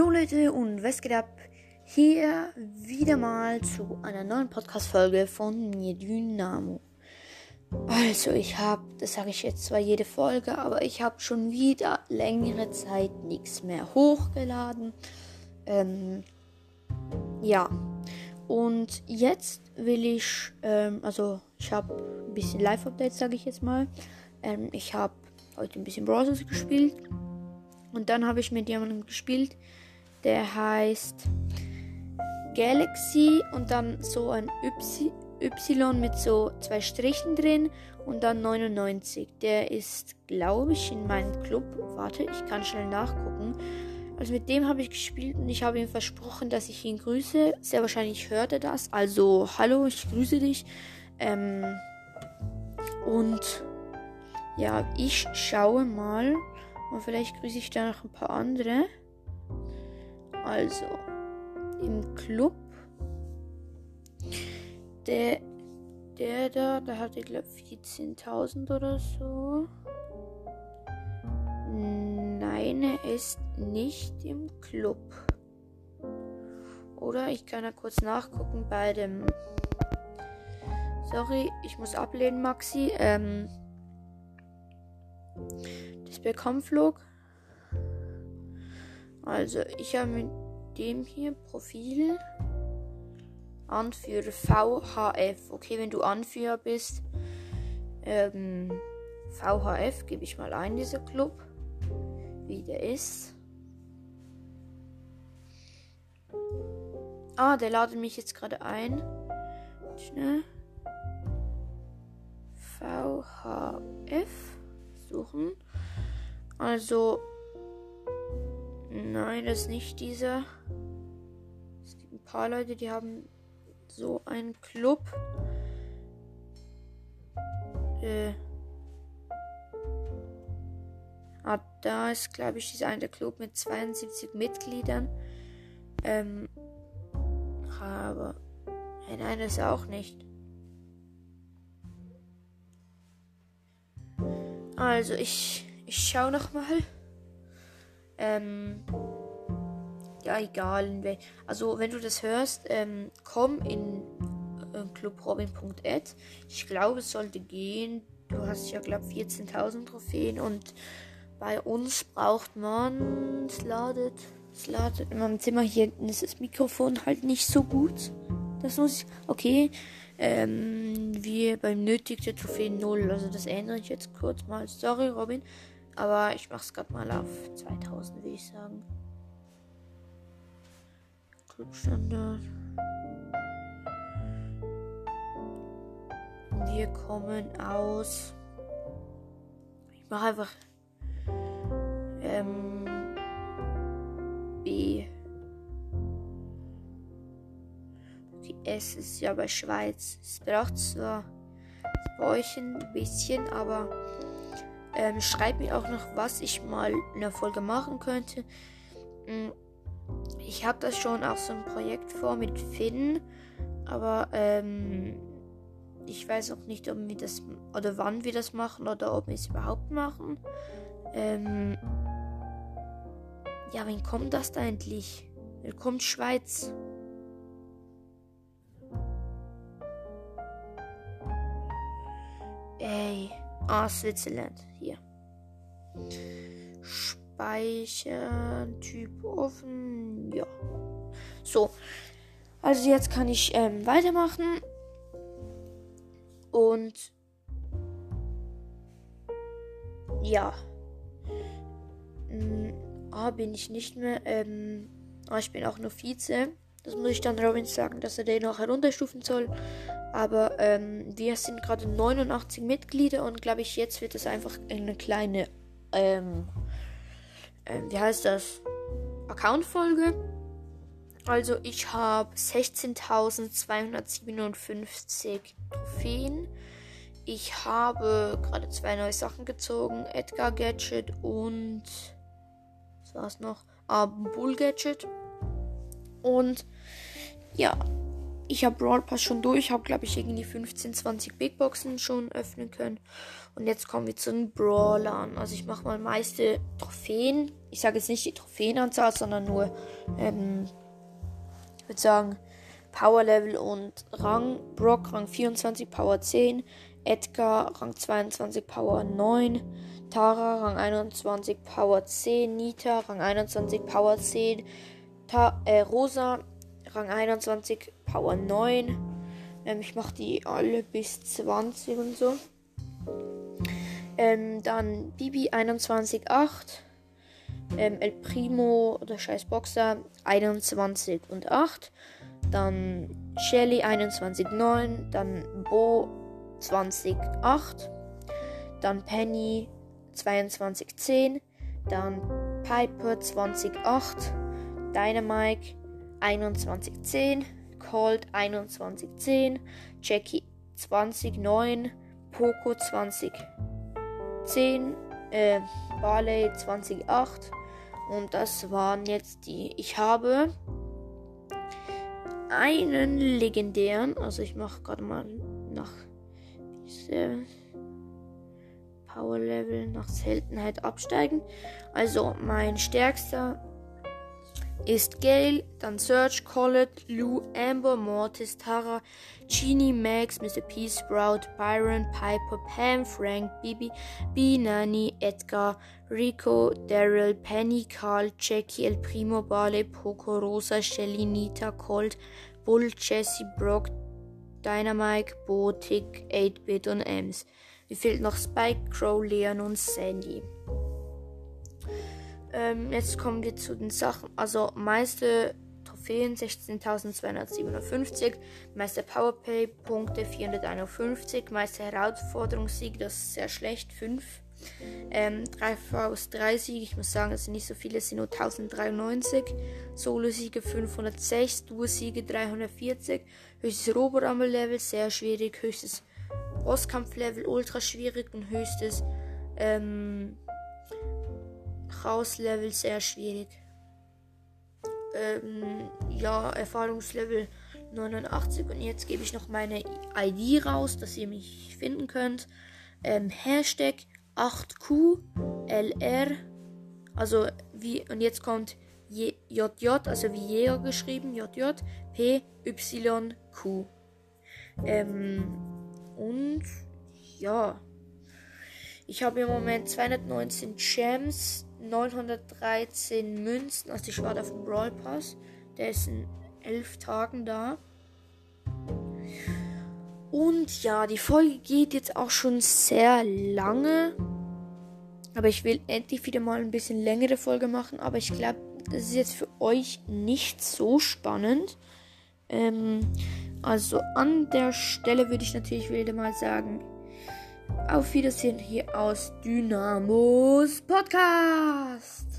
Jo Leute und was geht ab? Hier wieder mal zu einer neuen Podcast-Folge von mir, Dynamo. Also ich habe, das sage ich jetzt zwar jede Folge, aber ich habe schon wieder längere Zeit nichts mehr hochgeladen. Ähm, ja, und jetzt will ich, ähm, also ich habe ein bisschen Live-Updates, sage ich jetzt mal. Ähm, ich habe heute ein bisschen Browsers gespielt und dann habe ich mit jemandem gespielt, der heißt Galaxy und dann so ein y, y mit so zwei Strichen drin und dann 99. Der ist, glaube ich, in meinem Club. Warte, ich kann schnell nachgucken. Also mit dem habe ich gespielt und ich habe ihm versprochen, dass ich ihn grüße. Sehr wahrscheinlich hört er das. Also, hallo, ich grüße dich. Ähm, und ja, ich schaue mal. Und vielleicht grüße ich da noch ein paar andere. Also, im Club. Der, der da, da hatte, glaube ich, 14.000 oder so. Nein, er ist nicht im Club. Oder ich kann ja kurz nachgucken bei dem. Sorry, ich muss ablehnen, Maxi. Ähm, das Bekommflug. Also, ich habe mit dem hier Profil. Anführer VHF. Okay, wenn du Anführer bist, ähm, VHF gebe ich mal ein, dieser Club. Wie der ist. Ah, der ladet mich jetzt gerade ein. Schnell. VHF suchen. Also, nein, das ist nicht dieser. Es gibt ein paar Leute, die haben so einen Club. Äh. Ah, da ist, glaube ich, dieser eine Club mit 72 Mitgliedern. Ähm. Aber. Nein, das auch nicht. Also, ich, ich schau noch mal. Ähm, ja, egal. Also, wenn du das hörst, ähm, komm in äh, clubrobin.at. Ich glaube, es sollte gehen. Du hast ja, glaube ich, 14.000 Trophäen und bei uns braucht man. Es ladet. Es ladet in meinem Zimmer hier hinten ist das Mikrofon halt nicht so gut. Das muss ich. Okay. Ähm, wir beim nötigte Trophäen 0. Also das ändere ich jetzt kurz mal. Sorry, Robin. Aber ich mache es gerade mal auf 2000, will ich sagen. Clubstandard. Wir kommen aus. Ich mache einfach ähm, B. es ist ja bei Schweiz. Es braucht zwar bei euch ein bisschen, aber ähm, schreibt mir auch noch, was ich mal in der Folge machen könnte. Hm, ich habe das schon auch so ein Projekt vor mit Finn, aber ähm, ich weiß auch nicht, ob wir das oder wann wir das machen oder ob wir es überhaupt machen. Ähm, ja, wann kommt das da endlich? Wann kommt Schweiz? Ey. Ah, Switzerland. Hier. Speichern. Typ offen. Ja. So. Also jetzt kann ich ähm, weitermachen. Und ja. Ah, bin ich nicht mehr. Ähm, ah, ich bin auch nur Vize. Das muss ich dann Robin sagen, dass er den noch herunterstufen soll. Aber ähm, wir sind gerade 89 Mitglieder und glaube ich, jetzt wird es einfach eine kleine, ähm, äh, wie heißt das? Account-Folge. Also ich habe 16.257 Trophäen. Ich habe gerade zwei neue Sachen gezogen. Edgar Gadget und was war es noch? Ah, Bull Gadget. Und ja, ich habe Brawl Pass schon durch, habe glaube ich irgendwie 15, 20 Big Boxen schon öffnen können. Und jetzt kommen wir zu den Brawlern. Also ich mache mal meiste Trophäen. Ich sage jetzt nicht die Trophäenanzahl, sondern nur, ähm, ich würde sagen, Power Level und Rang. Brock Rang 24, Power 10. Edgar Rang 22, Power 9. Tara Rang 21, Power 10. Nita Rang 21, Power 10. Ta äh, Rosa Rang 21, Power 9. Ähm, ich mache die alle bis 20 und so. Ähm, dann Bibi 21,8. Ähm, El Primo oder Scheiß Boxer 21 und 8. Dann Shelly 21,9. Dann Bo 20,8. Dann Penny 22,10. Dann Piper 20,8. Dynamike 2110, Colt 2110, Jackie 2009, Poco 2010, äh, Barley 2008 und das waren jetzt die. Ich habe einen legendären, also ich mache gerade mal nach diese Power Level nach Seltenheit absteigen. Also mein stärkster ist Gale, dann Serge, Colette, Lou, Amber, Mortis, Tara, Genie, Max, Mr. P, Sprout, Byron, Piper, Pam, Frank, Bibi, B, Nani, Edgar, Rico, Daryl, Penny, Carl, Jackie, El Primo, Barley, Poco, Rosa, Shelly, Nita, Colt, Bull, Jesse, Brock, Dynamite, Bo, Tick, 8-Bit und Ems. Mir fehlt noch Spike, Crow, Leon und Sandy. Ähm, jetzt kommen wir zu den Sachen. Also meiste Trophäen 16.257, meiste Powerplay Punkte 451, meiste Herausforderungssieg, das ist sehr schlecht, 5. Ähm, 3 vs 3 Siege, ich muss sagen, das sind nicht so viele, es sind nur 1093. Solo-Siege 506, Duo-Siege 340, höchstes Roborammel-Level, sehr schwierig, höchstes Bosskampf-Level, ultra schwierig. Und höchstes ähm, Rauslevel sehr schwierig. Ähm, ja, Erfahrungslevel 89 und jetzt gebe ich noch meine ID raus, dass ihr mich finden könnt. Ähm, Hashtag 8QLR. Also wie und jetzt kommt JJ, also wie Jäger geschrieben, JJ PYQ. Ähm, und ja. Ich habe im Moment 219 Gems, 913 Münzen. Also ich war auf dem Brawl Pass. Der ist in 11 Tagen da. Und ja, die Folge geht jetzt auch schon sehr lange. Aber ich will endlich wieder mal ein bisschen längere Folge machen. Aber ich glaube, das ist jetzt für euch nicht so spannend. Ähm, also an der Stelle würde ich natürlich wieder mal sagen, auf Wiedersehen hier aus Dynamos Podcast.